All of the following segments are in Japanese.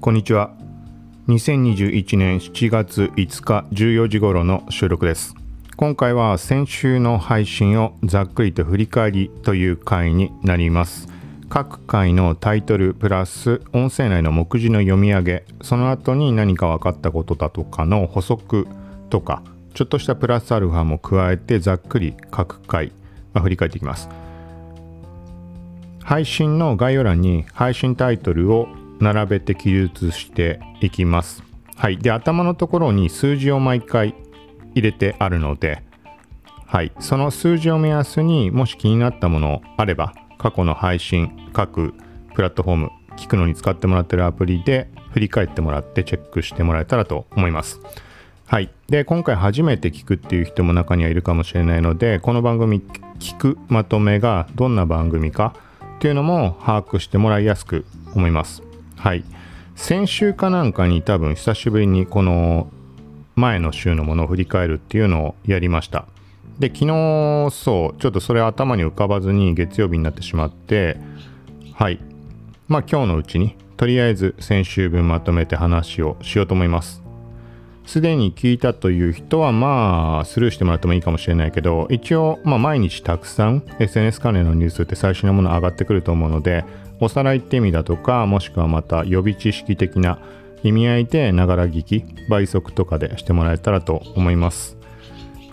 こんにちは。2021年7月5日14時頃の収録です。今回は先週の配信をざっくりと振り返りという回になります。各回のタイトルプラス音声内の目次の読み上げその後に何か分かったことだとかの補足とかちょっとしたプラスアルファも加えてざっくり各回、まあ、振り返っていきます。配信の概要欄に配信タイトルを並べて記述していきます。はい。で、頭のところに数字を毎回入れてあるので、はい。その数字を目安にもし気になったものあれば、過去の配信、各プラットフォーム、聞くのに使ってもらってるアプリで振り返ってもらってチェックしてもらえたらと思います。はい。で、今回初めて聞くっていう人も中にはいるかもしれないので、この番組聞くまとめがどんな番組かっていうのも把握してもらいやすく思います。はい。先週かなんかに多分久しぶりにこの前の週のものを振り返るっていうのをやりました。で、昨日、そう、ちょっとそれ頭に浮かばずに月曜日になってしまって、はい。まあ今日のうちに、とりあえず先週分まとめて話をしようと思います。すでに聞いたという人はまあスルーしてもらってもいいかもしれないけど一応まあ毎日たくさん SNS 関連のニュースって最新のもの上がってくると思うのでおさらいって意味だとかもしくはまた予備知識的な意味合いでながら聞き倍速とかでしてもらえたらと思います。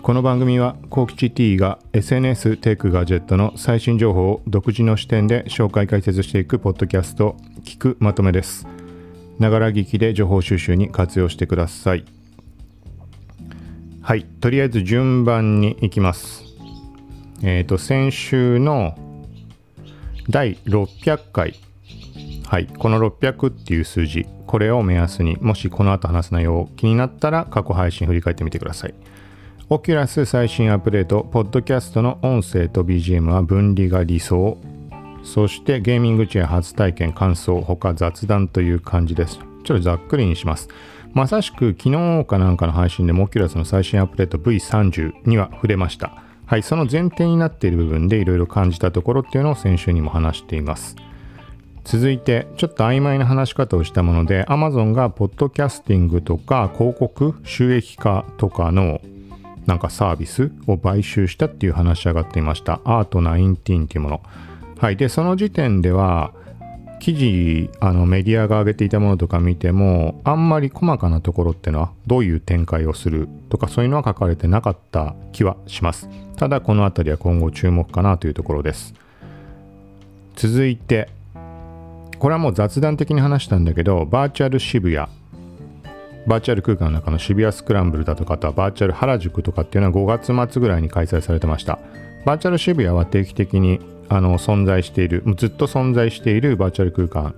この番組はコウキチ T が SNS テイクガジェットの最新情報を独自の視点で紹介解説していくポッドキャスト聞くまとめです。ながら聞きで情報収集に活用してください。はいとりあえず順番にいきます。えっ、ー、と先週の第600回。はい。この600っていう数字。これを目安にもしこの後話す内容気になったら過去配信振り返ってみてください。オキュラス最新アップデートポッドキャストの音声と BGM は分離が理想。そしてゲーミングチェア初体験感想他雑談という感じです。ちょっとざっくりにします。まさしく昨日かなんかの配信でモキュラスの最新アップデート V30 には触れました。はい、その前提になっている部分でいろいろ感じたところっていうのを先週にも話しています。続いて、ちょっと曖昧な話し方をしたもので、Amazon がポッドキャスティングとか広告収益化とかのなんかサービスを買収したっていう話し上がっていました。アート19っていうもの。はい。で、その時点では、記事あのメディアが上げていたものとか見てもあんまり細かなところってのはどういう展開をするとかそういうのは書かれてなかった気はします。ただこの辺りは今後注目かなというところです。続いてこれはもう雑談的に話したんだけどバーチャル渋谷。バーチャル空間の中の渋谷スクランブルだとかあとはバーチャル原宿とかっていうのは5月末ぐらいに開催されてました。バーチャル渋谷は定期的にあの存在しているずっと存在しているバーチャル空間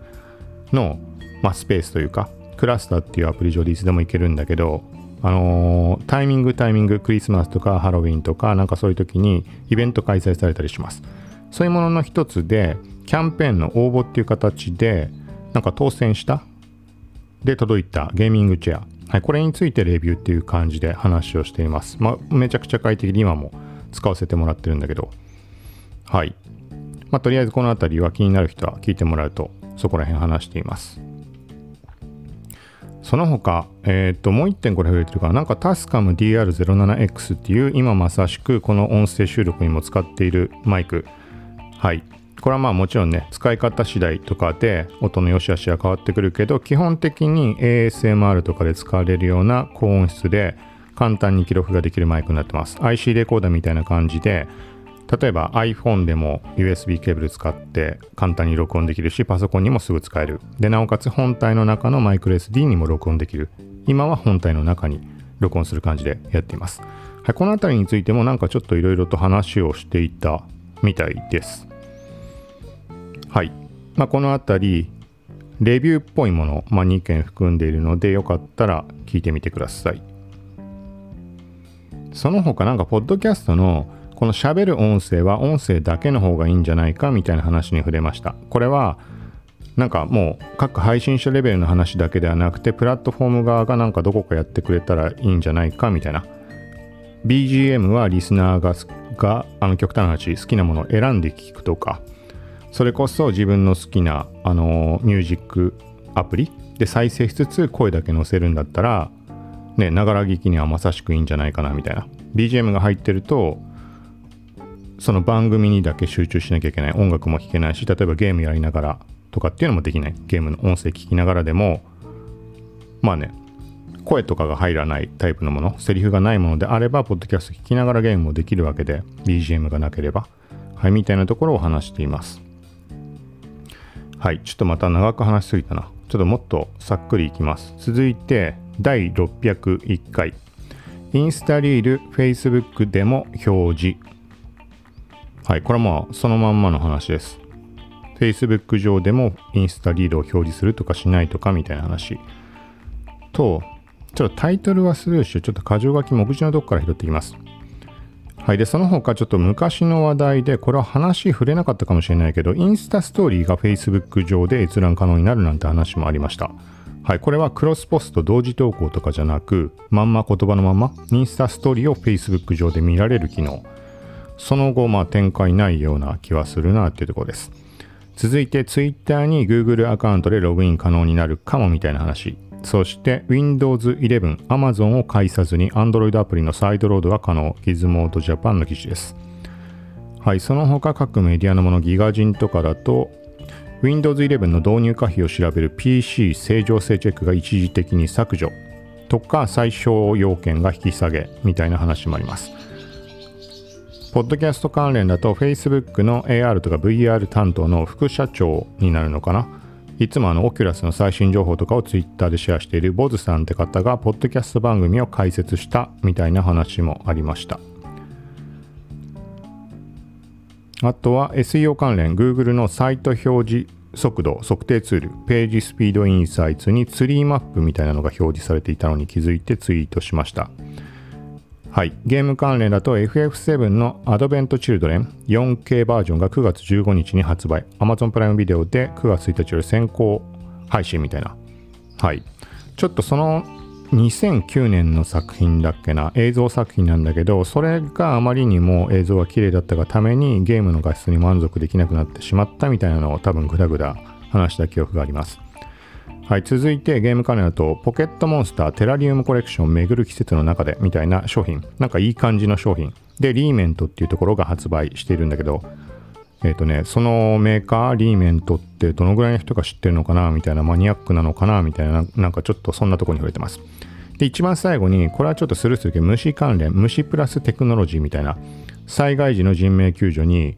の、まあ、スペースというかクラスターっていうアプリ上でいつでも行けるんだけどあのー、タイミングタイミングクリスマスとかハロウィンとかなんかそういう時にイベント開催されたりします。そういうものの一つでキャンペーンの応募っていう形でなんか当選したで届いたゲーミングチェア、はい、これについてレビューっていう感じで話をしています、まあ、めちゃくちゃ快適で今も使わせてもらってるんだけど。はい。まあ、とりあえずこの辺りは気になる人は聞いてもらうとそこら辺話しています。その他、えっ、と、もう一点これ触れてるから、なんかタスカム DR07X っていう今まさしくこの音声収録にも使っているマイク。はい。これはまあもちろんね、使い方次第とかで音の良し悪しは変わってくるけど、基本的に ASMR とかで使われるような高音質で簡単に記録ができるマイクになってます。IC レコーダーみたいな感じで、例えば iPhone でも USB ケーブル使って簡単に録音できるし、パソコンにもすぐ使える。で、なおかつ本体の中のマイクロ SD にも録音できる。今は本体の中に録音する感じでやっています。はい、この辺りについてもなんかちょっといろいろと話をしていたみたいです。はい。まあ、この辺り、レビューっぽいもの、まあ、2件含んでいるので、よかったら聞いてみてください。その他なんか、ポッドキャストのこの喋る音声は音声だけの方がいいんじゃないかみたいな話に触れました。これはなんかもう各配信者レベルの話だけではなくてプラットフォーム側がなんかどこかやってくれたらいいんじゃないかみたいな BGM はリスナーががあの極端な話好きなものを選んで聴くとかそれこそ自分の好きなあのミュージックアプリで再生しつつ声だけ載せるんだったらねながら聞きにはまさしくいいんじゃないかなみたいな BGM が入ってるとその番組にだけ集中しなきゃいけない。音楽も聴けないし例えばゲームやりながらとかっていうのもできない。ゲームの音声聞きながらでもまあね声とかが入らないタイプのものセリフがないものであればポッドキャスト聞きながらゲームもできるわけで BGM がなければはいみたいなところを話しています。はいちょっとまた長く話しすぎたな。ちょっともっとさっくりいきます。続いて第601回。インスタリール Facebook でも表示。はいこれはまあそのまんまの話です Facebook 上でもインスタリードを表示するとかしないとかみたいな話とちょっとタイトルはスルーしてちょっと箇条書き目次のとこから拾っていきますはい。で、その他ちょっと昔の話題で、これは話触れなかったかもしれないけど、インスタストーリーが Facebook 上で閲覧可能になるなんて話もありました。はい。これはクロスポスト同時投稿とかじゃなく、まんま言葉のまま、インスタストーリーを Facebook 上で見られる機能。その後、まあ展開ないような気はするなっていうところです。続いて Twitter に Google アカウントでログイン可能になるかもみたいな話。そして Windows 11、Amazon を介さずに Android アプリのサイドロードが可能、Gizmodo Japan の記事です。はい、その他各メディアのもの、ギガ人とかだと、Windows 11の導入可否を調べる PC 正常性チェックが一時的に削除とか最小要件が引き下げみたいな話もあります。ポッドキャスト関連だと Facebook の AR とか VR 担当の副社長になるのかな。いつもあのオキュラスの最新情報とかをツイッターでシェアしているボズさんって方がポッドキャスト番組を開設したみたいな話もありました。あとは SEO 関連 Google のサイト表示速度測定ツールページスピードインサイツにツリーマップみたいなのが表示されていたのに気づいてツイートしました。はい。ゲーム関連だと FF7 のアドベントチルドレン 4K バージョンが9月15日に発売。Amazon プライムビデオで9月1日より先行配信みたいな。はい。ちょっとその2009年の作品だっけな映像作品なんだけどそれがあまりにも映像が綺麗だったがためにゲームの画質に満足できなくなってしまったみたいなのを多分グダグダ話した記憶がありますはい、続いてゲーム関連だと、ポケットモンスターテラリウムコレクション巡る季節の中でみたいな商品、なんかいい感じの商品。で、リーメントっていうところが発売しているんだけど、えっ、ー、とね、そのメーカー、リーメントってどのぐらいの人が知ってるのかなみたいな、マニアックなのかなみたいな、なんかちょっとそんなとこに触れてます。で、一番最後に、これはちょっとスルーするけど、虫関連、虫プラステクノロジーみたいな、災害時の人命救助に、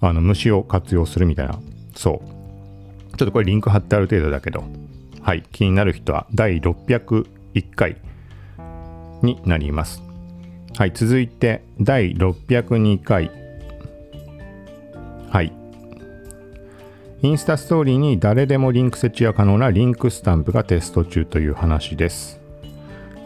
あの、虫を活用するみたいな、そう。ちょっとこれリンク貼ってある程度だけど、はい、気になる人は第601回になります。はい、続いて第602回。はい。インスタストーリーに誰でもリンク設置が可能なリンクスタンプがテスト中という話です。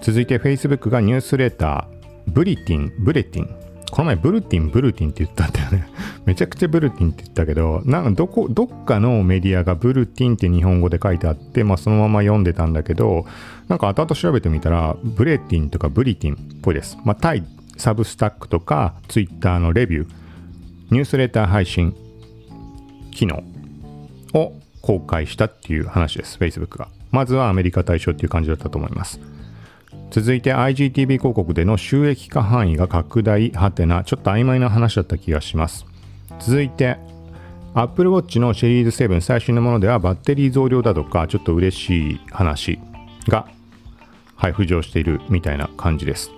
続いて Facebook がニュースレター、ブリティン、ブレティン、この前ブルティン、ブルティンって言ったんだよね。めちゃくちゃブルティンって言ったけど、なんかどこ、どっかのメディアがブルティンって日本語で書いてあって、まあそのまま読んでたんだけど、なんか後々調べてみたら、ブレティンとかブリティンっぽいです。まあ対サブスタックとかツイッターのレビュー、ニュースレター配信機能を公開したっていう話です、Facebook が。まずはアメリカ対象っていう感じだったと思います。続いて IGTV 広告での収益化範囲が拡大はてなちょっと曖昧な話だった気がします続いて Apple Watch のシリーズ7最新のものではバッテリー増量だとかちょっと嬉しい話が、はい、浮上しているみたいな感じです。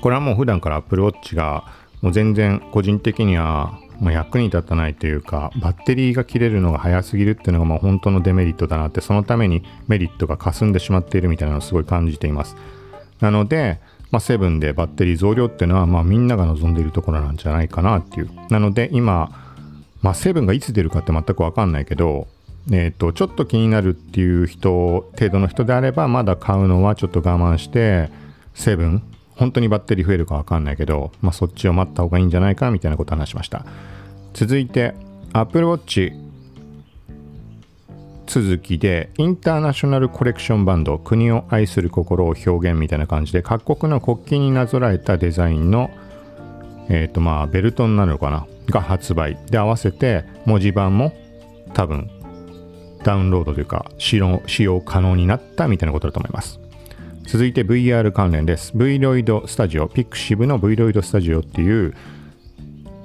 これはもう普段から Apple Watch がもう全然個人的にはま役に立たないというかバッテリーが切れるのが早すぎるっていうのがまあ本当のデメリットだなってそのためにメリットが霞んでしまっているみたいなのをすごい感じています。なので、まあ、セブンでバッテリー増量っていうのは、まあ、みんなが望んでいるところなんじゃないかなっていう。なので、今、まあ、セブンがいつ出るかって全くわかんないけど、えっ、ー、と、ちょっと気になるっていう人、程度の人であれば、まだ買うのはちょっと我慢して、セブン、本当にバッテリー増えるかわかんないけど、まあ、そっちを待った方がいいんじゃないかみたいなことを話しました。続いて、Apple Watch 続きでインターナショナルコレクションバンド国を愛する心を表現みたいな感じで各国の国旗になぞらえたデザインのえっ、ー、とまあベルトになるのかな？が発売で合わせて文字盤も多分ダウンロードというか使用使用可能になったみたいなことだと思います。続いて VR 関連です。Vroid Studio、Pixiv の Vroid Studio っていう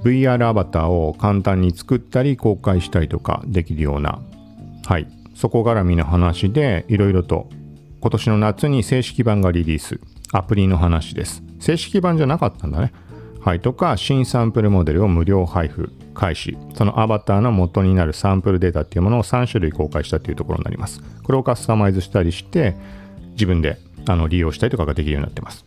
VR アバターを簡単に作ったり公開したりとかできるような、はい、そこ絡みの話でいろいろと今年の夏に正式版がリリース、アプリの話です。正式版じゃなかったんだね。はい、とか、新サンプルモデルを無料配布開始。そのアバターの元になるサンプルデータっていうものを3種類公開したっていうところになります。これをカスタマイズしたりして、自分であの利用したりとかができるようになってます。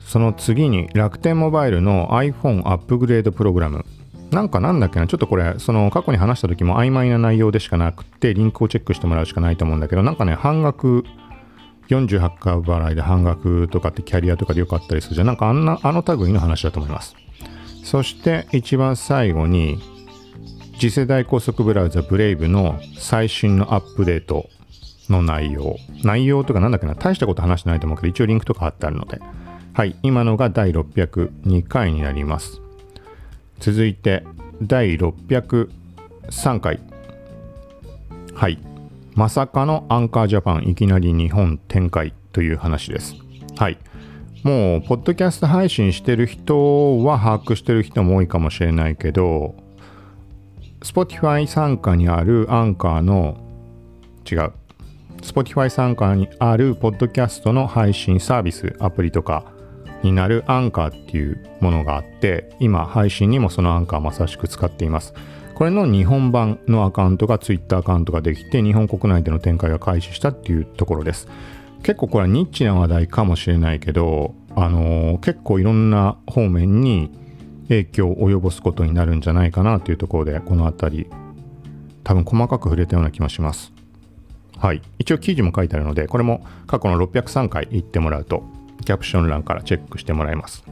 その次に楽天モバイルの iPhone アップグレードプログラム。なんかなんだっけな、ちょっとこれ、その過去に話した時も曖昧な内容でしかなくて、リンクをチェックしてもらうしかないと思うんだけど、なんかね、半額48回払いで半額とかってキャリアとかでよかったりするじゃん。なんかあんな、あの類の話だと思います。そして一番最後に、次世代高速ブラウザブレイブの最新のアップデートの内容。内容とかなんだっけな、大したこと話してないと思うけど、一応リンクとか貼ってあるので。はい、今のが第602回になります。続いて、第603回。はい。まさかのアンカージャパンいきなり日本展開という話です。はい。もう、ポッドキャスト配信してる人は把握してる人も多いかもしれないけど、Spotify 参加にあるアンカーの、違う、Spotify 参加にあるポッドキャストの配信サービス、アプリとかになるアンカーっていうものがあって、今配信にもそのアンカーまさしく使っています。これの日本版のアカウントが Twitter アカウントができて日本国内での展開が開始したっていうところです。結構これはニッチな話題かもしれないけどあのー、結構いろんな方面に影響を及ぼすことになるんじゃないかなというところでこの辺り多分細かく触れたような気もします。はい。一応記事も書いてあるのでこれも過去の603回行ってもらうとキャプション欄からチェックしてもらいます。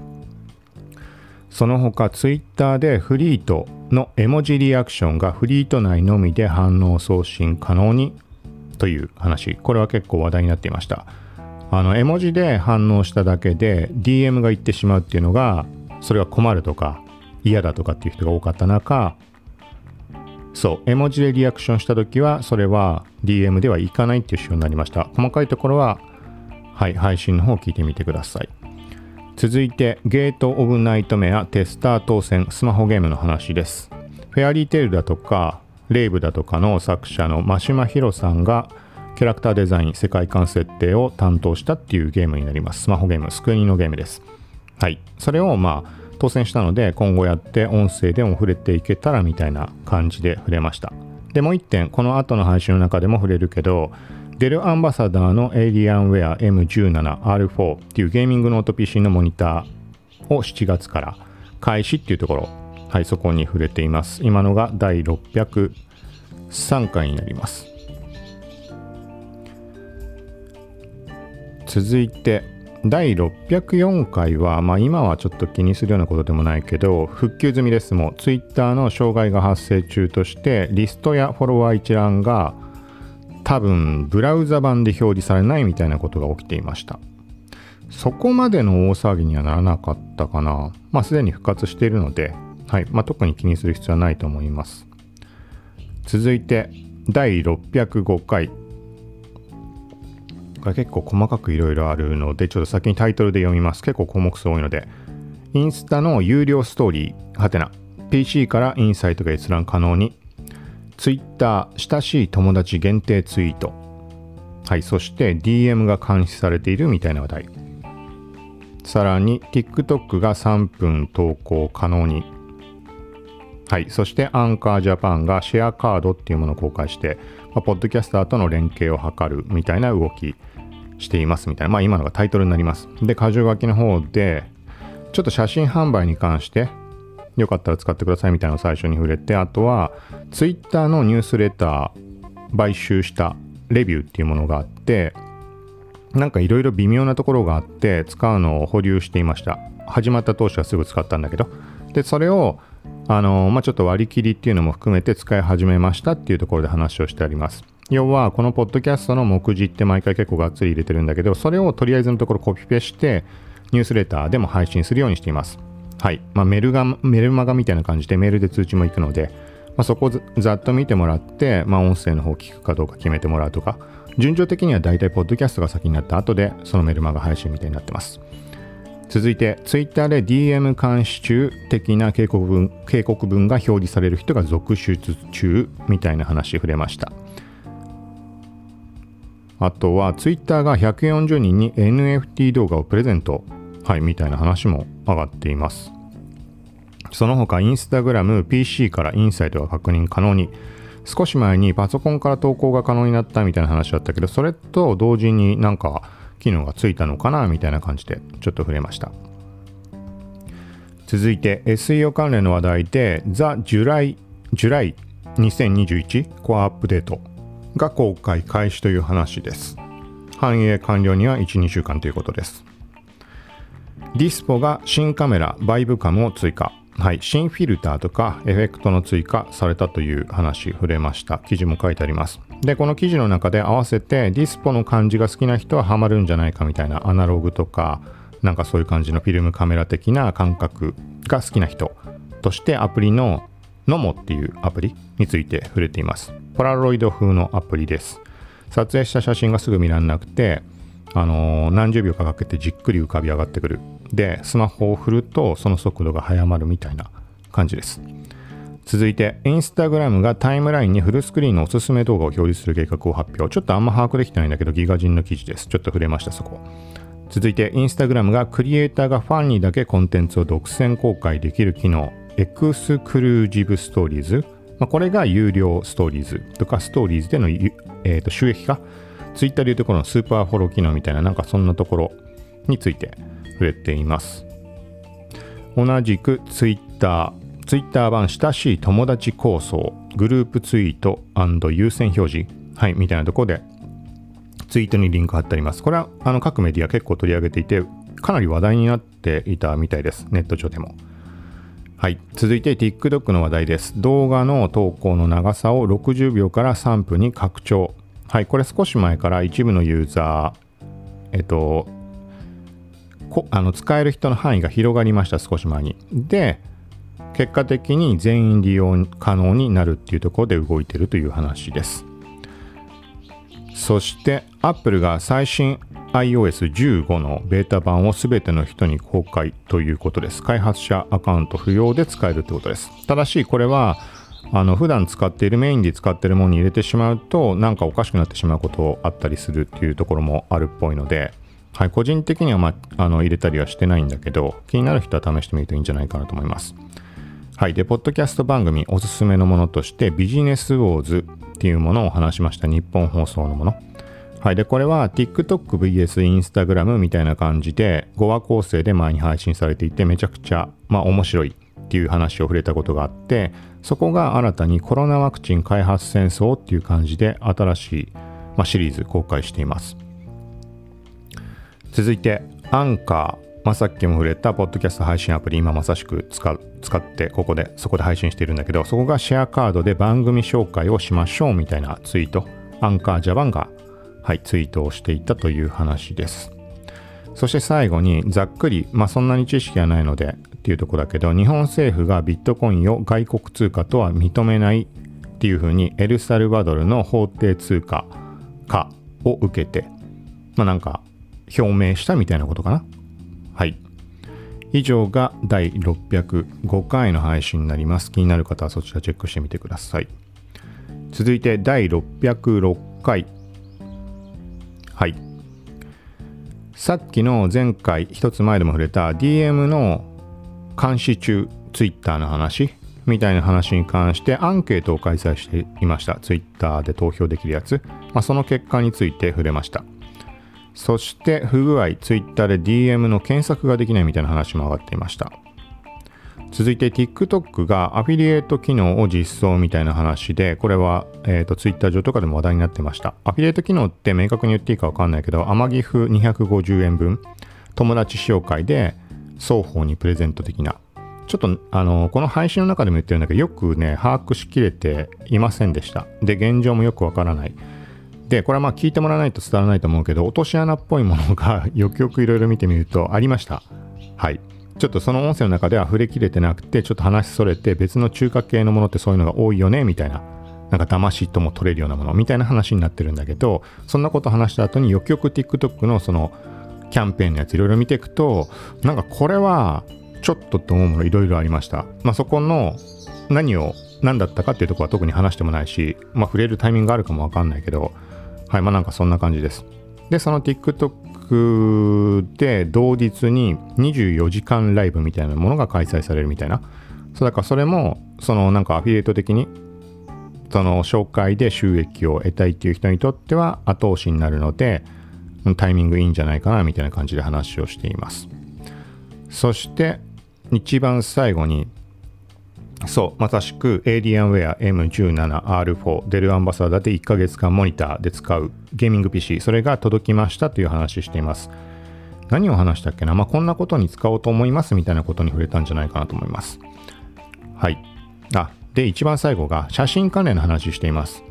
その他 Twitter でフリートの絵文字リアクションがフリート内のみで反応送信可能にという話。これは結構話題になっていました。あの絵文字で反応しただけで DM が行ってしまうっていうのがそれが困るとか嫌だとかっていう人が多かった中そう絵文字でリアクションした時はそれは DM ではいかないっていう仕様になりました。細かいところははい配信の方を聞いてみてください。続いてゲート・オブ・ナイトメアテスター当選スマホゲームの話です。フェアリーテールだとかレイブだとかの作者の真島ヒロさんがキャラクターデザイン世界観設定を担当したっていうゲームになります。スマホゲームスクエニのゲームです。はい。それをまあ当選したので今後やって音声でも触れていけたらみたいな感じで触れました。でもう一点この後の配信の中でも触れるけどデルアンバサダーのエイリアンウェア M17R4 っていうゲーミングノート PC のモニターを7月から開始っていうところ、はい、そこに触れています。今のが第603回になります。続いて、第604回は、まあ、今はちょっと気にするようなことでもないけど、復旧済みですも、Twitter の障害が発生中として、リストやフォロワー一覧が多分ブラウザ版で表示されないみたいなことが起きていました。そこまでの大騒ぎにはならなかったかな。まあすでに復活しているので、はい。まあ、特に気にする必要はないと思います。続いて第605回。これ結構細かくいろいろあるのでちょっと先にタイトルで読みます。結構項目数多いので。インスタの有料ストーリーはてな PC からインサイトが閲覧可能に Twitter 親しい友達限定ツイート。はいそして DM が監視されているみたいな話題。さらに TikTok が3分投稿可能に。はいそしてアンカージャパンがシェアカードっていうものを公開して、まあ、ポッドキャスターとの連携を図るみたいな動きしていますみたいなまあ今のがタイトルになります。で箇条書きの方でちょっと写真販売に関してよかったら使ってくださいみたいなのを最初に触れて、あとは Twitter のニュースレター買収したレビューっていうものがあって、なんかいろいろ微妙なところがあって使うのを保留していました。始まった当初はすぐ使ったんだけど。で、それをあのまあ、ちょっと割り切りっていうのも含めて使い始めましたっていうところで話をしてあります。要は、このポッドキャストの目次って毎回結構がっつり入れてるんだけど、それをとりあえずのところコピペして、ニュースレターでも配信するようにしています。はい。まあ、メルガ、メルマガみたいな感じでメールで通知も行くので、まあ、そこをざっと見てもらって、まあ、音声の方を聞くかどうか決めてもらうとか、順序的には大体ポッドキャストが先になった後で、そのメルマガ配信みたいになってます。続いて、Twitter で DM 監視中的な警告文警告文が表示される人が続出中みたいな話触れました。あとは Twitter が140人に NFT 動画をプレゼント、はい、みたいな話も上がっています。その他、インスタグラム、PC からインサイトが確認可能に、少し前にパソコンから投稿が可能になったみたいな話だったけど、それと同時になんか機能がついたのかなみたいな感じでちょっと触れました。続いて SEO 関連の話題で The July, July 2021コアアップデートが公開開始という話です。反映完了には1、2週間ということです。ディスポが新カメラバイブカムを追加。はい、新フィルターとかエフェクトの追加されたという話触れました。記事も書いてあります。で、この記事の中で合わせてディスポの感じが好きな人はハマるんじゃないかみたいなアナログとか、なんかそういう感じのフィルムカメラ的な感覚が好きな人としてアプリのノモっていうアプリについて触れています。ポラロイド風のアプリです。撮影した写真がすぐ見られなくて、あのー、何十秒かかけてじっくり浮かび上がってくるでスマホを振るとその速度が速まるみたいな感じです。続いてインスタグラムがタイムラインにフルスクリーンのおすすめ動画を表示する計画を発表。ちょっとあんま把握できてないんだけどギガ人の記事です。ちょっと触れましたそこ。続いてインスタグラムがクリエイターがファンにだけコンテンツを独占公開できる機能。エクスクルージブストーリーズ、まあ、これが有料ストーリーズとかストーリーズでの、えー、と収益化。ツイッターでいうところのスーパーフォロー機能みたいななんかそんなところについて。触れています。同じく Twitter、Twitter 版親しい友達構想、グループツイート優先表示、はい、みたいなとこでツイートにリンク貼ってあります。これはあの各メディア結構取り上げていて、かなり話題になっていたみたいです。ネット上でも。はい。続いて TikTok の話題です。動画の投稿の長さを60秒から3分に拡張。はい。これ少し前から一部のユーザー、えっと、こあの使える人の範囲が広がりました少し前に。で結果的に全員利用可能になるっていうところで動いてるという話です。そして Apple が最新 iOS15 のベータ版を全ての人に公開ということです。開発者アカウント不要で使えるということです。ただしこれはあの普段使っているメインで使っているものに入れてしまうとなんかおかしくなってしまうことあったりするっていうところもあるっぽいのではい、個人的には、まあ、の入れたりはしてないんだけど、気になる人は試してみるといいんじゃないかなと思います。はい。で、ポッドキャスト番組おすすめのものとして、ビジネスウォーズっていうものを話しました。日本放送のもの。はい。で、これは TikTokVS Instagram みたいな感じで5話構成で前に配信されていて、めちゃくちゃ、まあ、面白いっていう話を触れたことがあって、そこが新たにコロナワクチン開発戦争っていう感じで新しい、まあ、シリーズ公開しています。続いてアンカー、まあ、さっきも触れたポッドキャスト配信アプリ今まさしく使使ってここでそこで配信しているんだけどそこがシェアカードで番組紹介をしましょうみたいなツイート。アンカージャパンが、はい、ツイートをしていたという話です。そして最後にざっくりまあそんなに知識はないのでっていうとこだけど日本政府がビットコインを外国通貨とは認めないっていうふうにエルサルバドルの法定通貨化を受けてまあなんか表明したみたいなことかな？はい。以上が第605回の配信になります。気になる方はそちらチェックしてみてください。続いて第606回。はい。さっきの前回一つ前でも触れた DM の監視中 Twitter の話みたいな話に関してアンケートを開催していました。Twitter で投票できるやつ。まあ、その結果について触れました。そして不具合、Twitter で DM の検索ができないみたいな話も上がっていました。続いて TikTok がアフィリエイト機能を実装みたいな話で、これは、えーと、Twitter 上とかでも話題になってました。アフィリエイト機能って明確に言っていいかわかんないけど、天岐阜250円分、友達使用会で双方にプレゼント的な。ちょっと、あの、この配信の中でも言ってるんだけど、よくね、把握しきれていませんでした。で、現状もよくわからない。で、これはまあ聞いてもらわないと伝わらないと思うけど、落とし穴っぽいものが よくよくいろいろ見てみるとありました。はい。ちょっとその音声の中では触れきれてなくてちょっと話それて別の中華系のものってそういうのが多いよねみたいななんか騙しとも取れるようなものみたいな話になってるんだけどそんなこと話した後によくよく TikTok のそのキャンペーンのやついろいろ見ていくとなんかこれはちょっとと思うものいろいろありましたまあそこの何を何だったかっていうとこは特に話してもないしまあ触れるタイミングがあるかもわかんないけどはいまあなんかそんな感じです。でその TikTok で同日に24時間ライブみたいなものが開催されるみたいな。そうだからそれもそのなんかアフィリエイト的にその紹介で収益を得たいっていう人にとっては後押しになるのでタイミングいいんじゃないかなみたいな感じで話をしています。そして一番最後にそう。まさしく Alienware M17R4 デルアンバサダーで1ヶ月間モニターで使うゲーミング PC それが届きましたという話しています。何を話したっけな？まあこんなことに使おうと思いますみたいなことに触れたんじゃないかなと思います。はい。あで、一番最後が写真関連の話しています。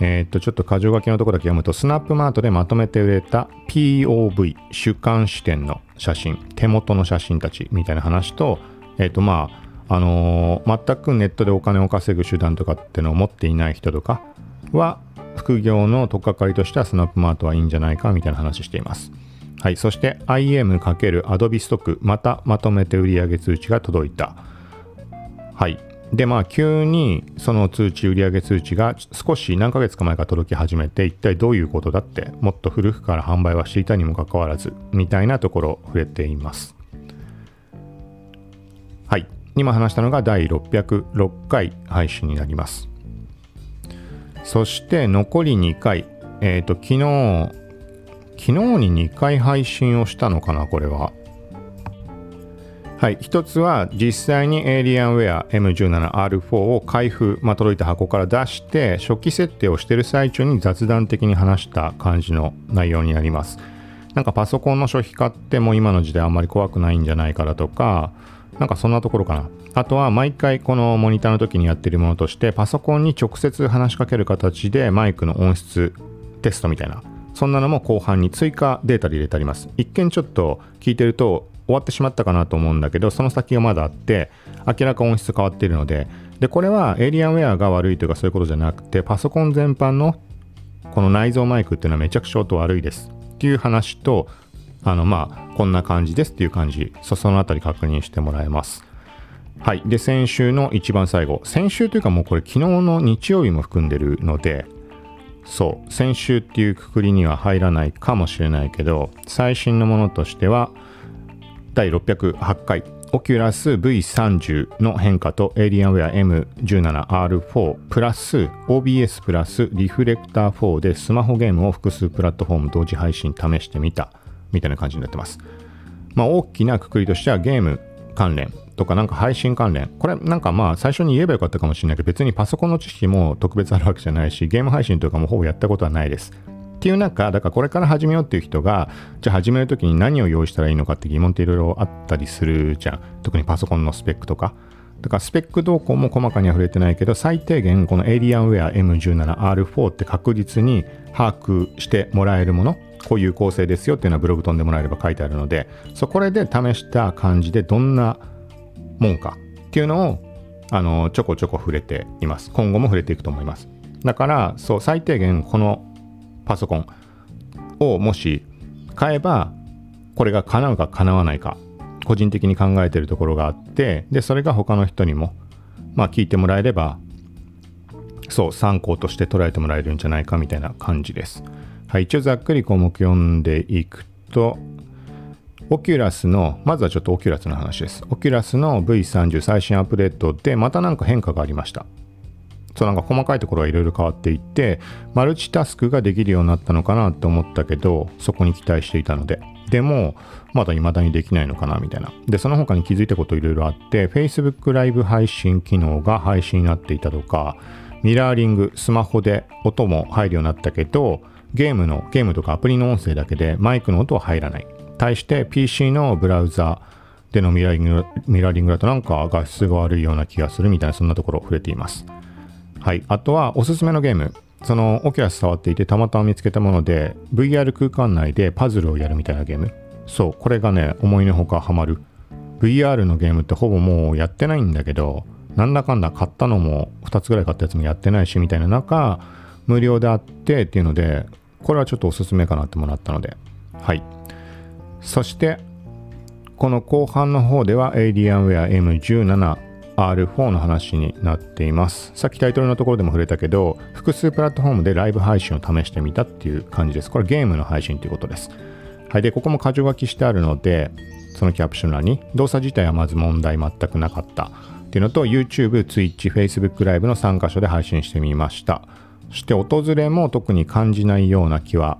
えー、っと、ちょっと箇条書きのところだけ読むと、スナップマートでまとめて売れた POV、主観視点の写真、手元の写真たちみたいな話と、えー、っと、まあ、あのー、全くネットでお金を稼ぐ手段とかってのを持っていない人とかは、副業の取っかかりとしてはスナップマートはいいんじゃないかみたいな話しています。はい。そして IM×Adobe ストック、またまとめて売上通知が届いた。はい。でまあ急にその通知売上通知が少し何ヶ月か前から届き始めて一体どういうことだってもっと古くから販売はしていたにもかかわらずみたいなところ触れています今話したのが第606回配信になります。そして残り2回。えっ、ー、と昨日昨日に2回配信をしたのかなこれは。はい、一つは実際にエイリアンウェア M17R4 を開封、まあ、届いた箱から出して初期設定をしている最中に雑談的に話した感じの内容になります。なんかパソコンの初期買っても今の時代あんまり怖くないんじゃないかだとか、なんかそんなところかな。あとは毎回このモニターの時にやってるものとしてパソコンに直接話しかける形でマイクの音質テストみたいなそんなのも後半に追加データで入れてあります。一見ちょっと聞いてると終わってしまったかなと思うんだけど、その先がまだあって、明らか音質変わっているので、で、これはエイリアンウェアが悪いというかそういうことじゃなくて、パソコン全般のこの内蔵マイクっていうのはめちゃくちゃ音悪いですっていう話と、あの、まあ、こんな感じですっていう感じ、そのあたり確認してもらえます。はい。で、先週の一番最後。先週というかもうこれ昨日の日曜日も含んでるので、そう、先週っていうくくりには入らないかもしれないけど、最新のものとしては、第608回オキュラス V30 の変化とエイリアンウェア M17R4 プラス OBS プラスリフレクター4でスマホゲームを複数プラットフォーム同時配信試してみたみたいな感じになってます。まあ大きなくくりとしてはゲーム関連とかなんか配信関連これなんかまあ最初に言えばよかったかもしれないけど別にパソコンの知識も特別あるわけじゃないしゲーム配信とかもほぼやったことはないです。っていう中、だからこれから始めようっていう人が、じゃあ始めるときに何を用意したらいいのかって疑問っていろいろあったりするじゃん。特にパソコンのスペックとか。だからスペック動向も細かには触れてないけど、最低限このエイリアンウェア M17R4 って確実に把握してもらえるもの、こういう構成ですよっていうのはブログ飛んでもらえれば書いてあるので、そこで試した感じでどんなもんかっていうのをあのちょこちょこ触れています。今後も触れていくと思います。だから、そう、最低限このパソコンをもし買えばこれが叶うか叶わないか個人的に考えてるところがあってでそれが他の人にもまあ聞いてもらえればそう参考として捉えてもらえるんじゃないかみたいな感じです。はい、一応ざっくり項目読んでいくとオキュラスの、まずはちょっとオキュラスの話です。オキュラスの V30 最新アップデートでまたなんか変化がありました。そうなんか細かいところはいろいろ変わっていってマルチタスクができるようになったのかなと思ったけどそこに期待していたのででもまだ未だにできないのかなみたいなでその他に気づいたこといろいろあって Facebook ライブ配信機能が配信になっていたとかミラーリングスマホで音も入るようになったけどゲームのゲームとかアプリの音声だけでマイクの音は入らない対して PC のブラウザでのミラーリングミラーリングだとなんか画質が悪いような気がするみたいなそんなところ触れていますはい。あとは、おすすめのゲーム。その、オキュラス触っていて、たまたま見つけたもので、VR 空間内でパズルをやるみたいなゲーム。そう。これがね、思いのほかハマる VR のゲームってほぼもうやってないんだけど、なんだかんだ買ったのも2つぐらい買ったやつもやってないしみたいな中、無料であってっていうので、これはちょっとおすすめかなってもらったので、はい。そして、この後半の方では Alienware M17R4 の話になっています。さっきタイトルのところでも触れたけど、複数プラットフォームでライブ配信を試してみたっていう感じです。これゲームの配信ということです。はい。で、ここも箇条書きしてあるので、そのキャプション欄に動作自体はまず問題全くなかったっていうのと YouTube、Twitch、Facebook ライブの3箇所で配信してみました。して訪れも特に感じないような気は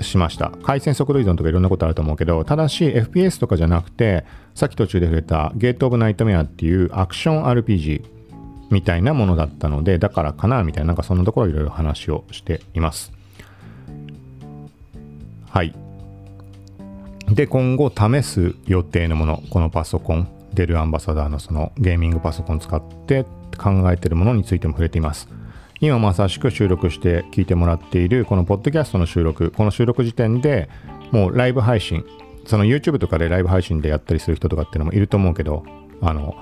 しました。回線速度依存とかいろんなことあると思うけど、ただし FPS とかじゃなくて、さっき途中で触れたゲートオブナイトメアっていうアクション RPG みたいなものだったので、だからかなみたいな、なんかそんなところいろいろ話をしています。はい。で、今後試す予定のもの、このパソコン、デルアンバサダーのそのゲーミングパソコン使って考えてるものについても触れています。今まさしく収録して聞いてもらっているこのポッドキャストの収録、この収録時点でもうライブ配信、その YouTube とかでライブ配信でやったりする人とかっていうのもいると思うけど、あの、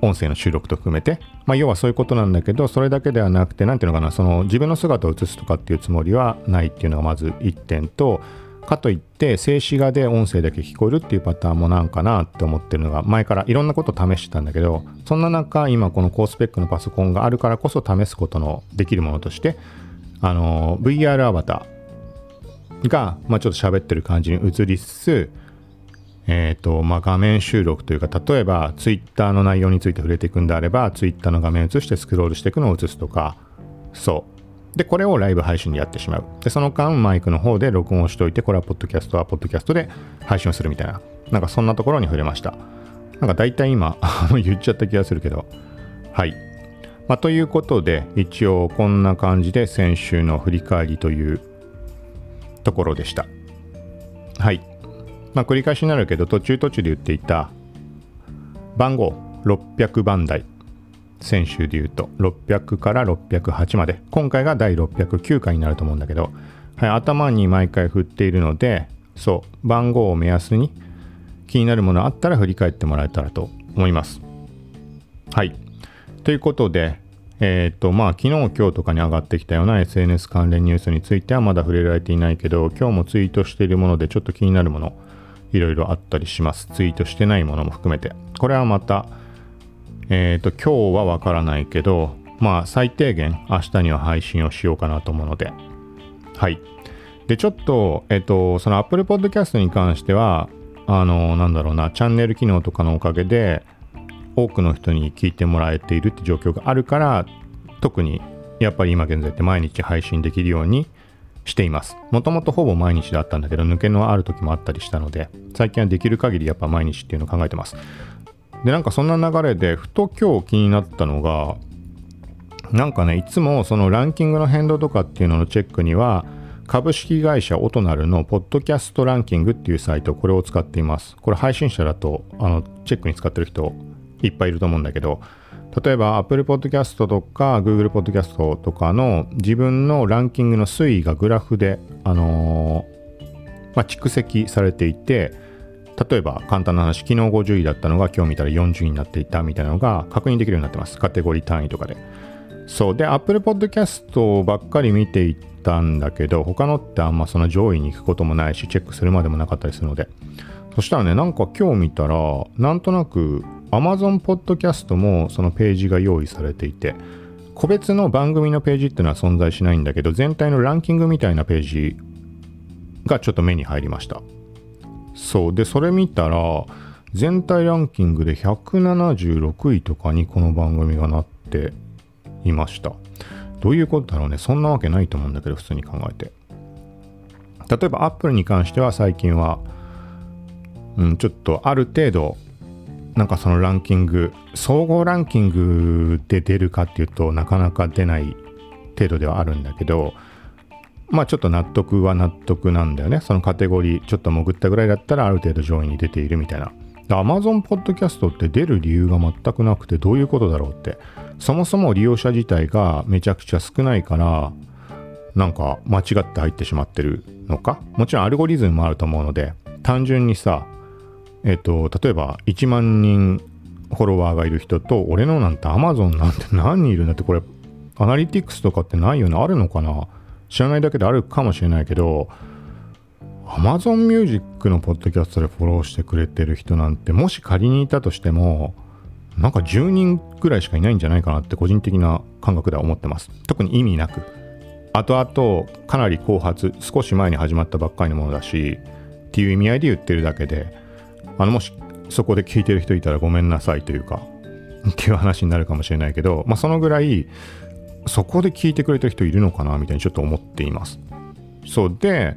音声の収録と含めて、まあ、要はそういうことなんだけど、それだけではなくて、なんていうのかな、その自分の姿を映すとかっていうつもりはないっていうのがまず1点と、かといって静止画で音声だけ聞こえるっていうパターンもなんかなって思ってるのが前からいろんなこと試してたんだけどそんな中今この高スペックのパソコンがあるからこそ試すことのできるものとしてあの VR アバターが、まあ、ちょっと喋ってる感じに映りつつえーとまあ、画面収録というか例えば Twitter の内容について触れていくんであれば Twitter の画面を映してスクロールしていくのを映すとかそう。で、これをライブ配信でやってしまう。で、その間、マイクの方で録音をしておいて、これはポッドキャストはポッドキャストで配信をするみたいな、なんかそんなところに触れました。なんか大体今、言っちゃった気がするけど、はい。まあ、ということで、一応こんな感じで先週の振り返りというところでした。はい。まあ、繰り返しになるけど、途中途中で言っていた番号600番台先週で言うと600から608まで。今回が第609回になると思うんだけど、はい、頭に毎回振っているのでそう番号を目安に気になるものあったら振り返ってもらえたらと思います。はい。ということでえっ、とまあ昨日今日とかに上がってきたような SNS 関連ニュースについてはまだ触れられていないけど今日もツイートしているものでちょっと気になるものいろいろあったりします。ツイートしてないものも含めて。これはまたえっ、ー、と、今日はわからないけど、まあ、最低限明日には配信をしようかなと思うので、はい。で、ちょっと、えっ、ー、と、その Apple Podcast に関しては、あの、なんだろうな、チャンネル機能とかのおかげで、多くの人に聞いてもらえているって状況があるから、特にやっぱり今現在って毎日配信できるようにしています。もともとほぼ毎日だったんだけど、抜けのある時もあったりしたので、最近はできる限りやっぱ毎日っていうのを考えてます。でなんかそんな流れでふと今日気になったのがなんかねいつもそのランキングの変動とかっていうののチェックには株式会社オトナルのポッドキャストランキングっていうサイトこれを使っています。これ配信者だとあのチェックに使ってる人いっぱいいると思うんだけど例えば Apple Podcast とか Google Podcast とかの自分のランキングの推移がグラフであのー、まあ、蓄積されていて例えば簡単な話、昨日50位だったのが今日見たら40位になっていたみたいなのが確認できるようになってます。カテゴリー単位とかで。そう。で、Apple Podcast ばっかり見ていったんだけど、他のってあんまその上位に行くこともないし、チェックするまでもなかったりするので。そしたらね、なんか今日見たら、なんとなく Amazon Podcast もそのページが用意されていて、個別の番組のページっていうのは存在しないんだけど、全体のランキングみたいなページがちょっと目に入りました。そう。でそれ見たら全体ランキングで176位とかにこの番組がなっていました。どういうことだろうね。そんなわけないと思うんだけど普通に考えて。例えばアップルに関しては最近は、うん、ちょっとある程度なんかそのランキング総合ランキングで出るかっていうとなかなか出ない程度ではあるんだけどまあちょっと納得は納得なんだよね。そのカテゴリーちょっと潜ったぐらいだったらある程度上位に出ているみたいな。Amazon Podcast って出る理由が全くなくてどういうことだろうって。そもそも利用者自体がめちゃくちゃ少ないから、なんか間違って入ってしまってるのかもちろんアルゴリズムもあると思うので、単純にさ、えっと、例えば1万人フォロワーがいる人と、俺のなんて Amazon なんて何人いるんだって、これ、アナリティクスとかってないよねあるのかな知らないだけであるかもしれないけど、Amazon Music のポッドキャストでフォローしてくれてる人なんて、もし仮にいたとしても、なんか10人ぐらいしかいないんじゃないかなって個人的な感覚では思ってます。特に意味なく。後々かなり後発、少し前に始まったばっかりのものだし、っていう意味合いで言ってるだけで、あの、もしそこで聞いてる人いたらごめんなさいというか、っていう話になるかもしれないけど、まあそのぐらい、そこで聞いてくれてる人いるのかなみたいにちょっと思っています。そうで、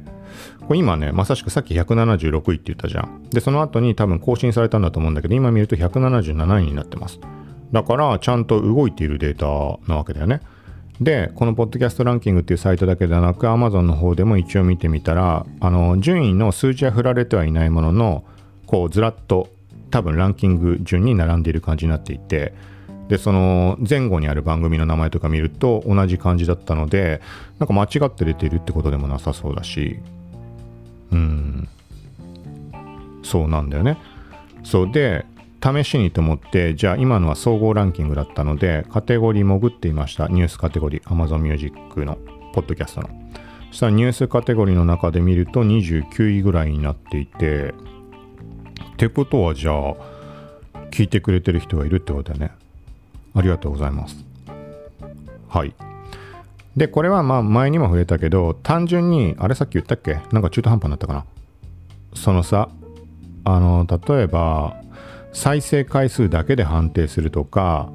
これ今ね、まさしくさっき176位って言ったじゃん。で、その後に多分更新されたんだと思うんだけど、今見ると177位になってます。だから、ちゃんと動いているデータなわけだよね。で、このポッドキャストランキングっていうサイトだけではなく、Amazon の方でも一応見てみたら、あの、順位の数字は振られてはいないものの、こう、ずらっと多分ランキング順に並んでいる感じになっていて、で、その前後にある番組の名前とか見ると同じ感じだったので、なんか間違って出てるってことでもなさそうだし、うん、そうなんだよね。そうで、試しにと思って、じゃあ今のは総合ランキングだったので、カテゴリー潜っていました。ニュースカテゴリー、Amazon Music の、ポッドキャストの。そしたらニュースカテゴリーの中で見ると29位ぐらいになっていて、ってことはじゃあ、聞いてくれてる人がいるってことだよね。ありがとうございます。はい。で、これはまあ前にも触れたけど、単純に、あれさっき言ったっけ？なんか中途半端になったかな？そのさ、あの、例えば、再生回数だけで判定するとか、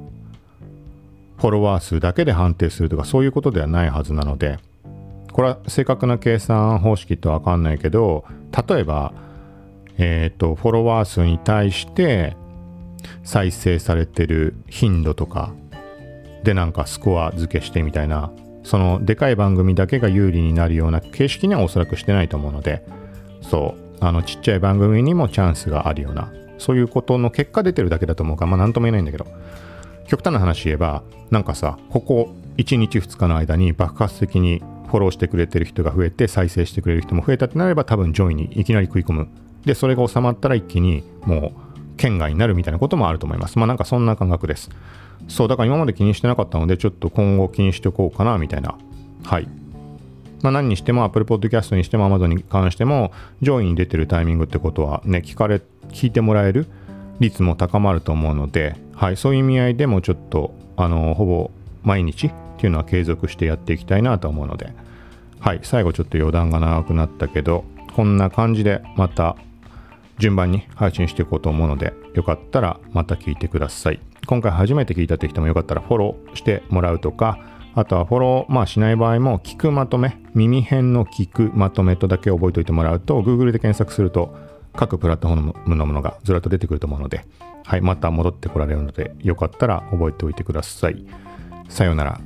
フォロワー数だけで判定するとか、そういうことではないはずなので、これは正確な計算方式とわかんないけど、例えば、えっ、ー、と、フォロワー数に対して再生されてる頻度とかでなんかスコア付けしてみたいなそのでかい番組だけが有利になるような形式にはおそらくしてないと思うのでそうあのちっちゃい番組にもチャンスがあるようなそういうことの結果出てるだけだと思うからまあ何とも言えないんだけど極端な話言えばなんかさここ1日2日の間に爆発的にフォローしてくれてる人が増えて再生してくれる人も増えたってなれば多分上位にいきなり食い込む。でそれが収まったら一気にもう県外になるみたいなこともあると思いますまあなんかそんな感覚ですそう、だから今まで気にしてなかったので、ちょっと今後気にしておこうかな、みたいな。はい。まあ何にしても Apple Podcast にしても Amazon に関しても上位に出てるタイミングってことはね、聞かれ、聞いてもらえる率も高まると思うので、はい、そういう意味合いでもちょっと、あの、ほぼ毎日っていうのは継続してやっていきたいなと思うので、はい、最後ちょっと余談が長くなったけど、こんな感じでまた順番に配信していこうと思うので、よかったらまた聞いてください。今回初めて聞いたという人もよかったらフォローしてもらうとか、あとはフォロー、まあ、しない場合も、聞くまとめ、耳辺の聞くまとめとだけ覚えておいてもらうと、Google で検索すると、各プラットフォームのものがずらっと出てくると思うので、はい、また戻ってこられるので、よかったら覚えておいてください。さようなら。